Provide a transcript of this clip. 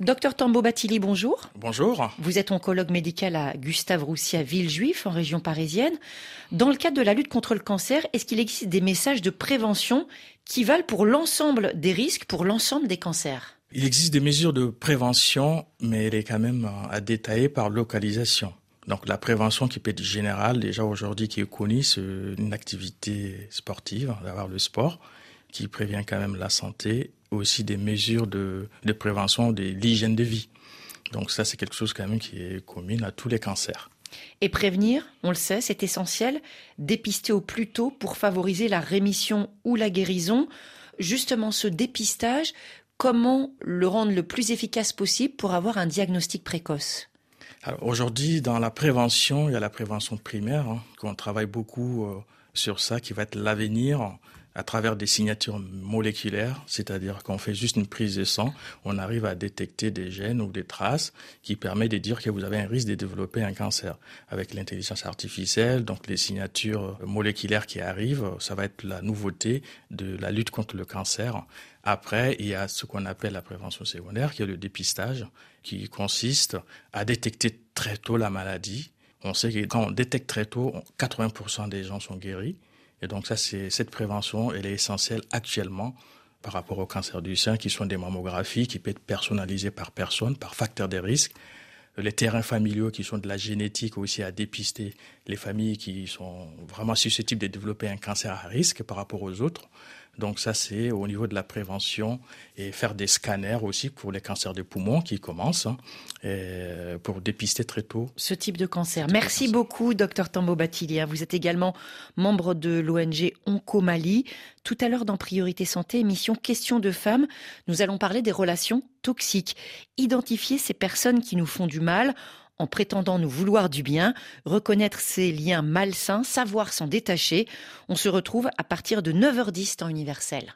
Docteur Tambo Batili, bonjour. Bonjour. Vous êtes oncologue médical à Gustave Roussy à Villejuif, en région parisienne. Dans le cadre de la lutte contre le cancer, est-ce qu'il existe des messages de prévention qui valent pour l'ensemble des risques, pour l'ensemble des cancers? Il existe des mesures de prévention, mais elle est quand même à détailler par localisation. Donc la prévention qui peut être générale, déjà aujourd'hui qui est connue, c'est une activité sportive, d'avoir le sport, qui prévient quand même la santé aussi des mesures de, de prévention de l'hygiène de vie. Donc ça, c'est quelque chose quand même qui est commun à tous les cancers. Et prévenir, on le sait, c'est essentiel. Dépister au plus tôt pour favoriser la rémission ou la guérison. Justement, ce dépistage, comment le rendre le plus efficace possible pour avoir un diagnostic précoce? Aujourd'hui, dans la prévention, il y a la prévention primaire, hein, qu'on travaille beaucoup euh, sur ça, qui va être l'avenir à travers des signatures moléculaires, c'est-à-dire qu'on fait juste une prise de sang, on arrive à détecter des gènes ou des traces qui permettent de dire que vous avez un risque de développer un cancer. Avec l'intelligence artificielle, donc les signatures moléculaires qui arrivent, ça va être la nouveauté de la lutte contre le cancer. Après, il y a ce qu'on appelle la prévention secondaire, qui est le dépistage, qui consiste à détecter très tôt la maladie. On sait que quand on détecte très tôt, 80% des gens sont guéris. Et donc ça, cette prévention, elle est essentielle actuellement par rapport au cancer du sein, qui sont des mammographies qui peuvent être personnalisées par personne, par facteur de risque. Les terrains familiaux qui sont de la génétique aussi à dépister les familles qui sont vraiment susceptibles de développer un cancer à risque par rapport aux autres. Donc ça, c'est au niveau de la prévention et faire des scanners aussi pour les cancers des poumons qui commencent hein, pour dépister très tôt. Ce type de cancer. Merci beaucoup, docteur Tambo Batilia. Vous êtes également membre de l'ONG Oncomali. Tout à l'heure dans Priorité Santé, émission Questions de femmes, nous allons parler des relations toxiques. Identifier ces personnes qui nous font du mal en prétendant nous vouloir du bien, reconnaître ces liens malsains, savoir s'en détacher. On se retrouve à partir de 9h10 temps universel.